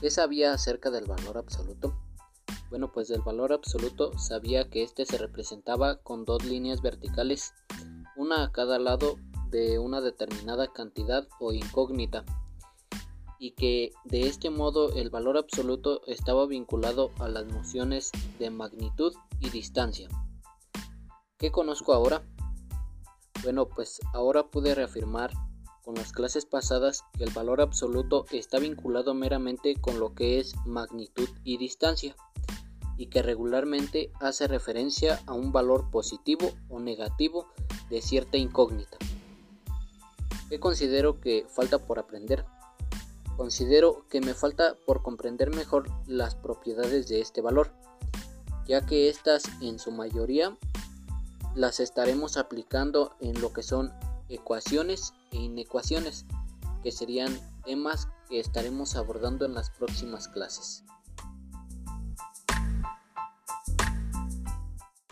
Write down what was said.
¿Qué sabía acerca del valor absoluto? Bueno, pues del valor absoluto sabía que éste se representaba con dos líneas verticales, una a cada lado de una determinada cantidad o incógnita, y que de este modo el valor absoluto estaba vinculado a las nociones de magnitud y distancia. ¿Qué conozco ahora? Bueno, pues ahora pude reafirmar con las clases pasadas que el valor absoluto está vinculado meramente con lo que es magnitud y distancia y que regularmente hace referencia a un valor positivo o negativo de cierta incógnita. ¿Qué considero que falta por aprender? Considero que me falta por comprender mejor las propiedades de este valor, ya que éstas en su mayoría las estaremos aplicando en lo que son ecuaciones e inecuaciones, que serían temas que estaremos abordando en las próximas clases.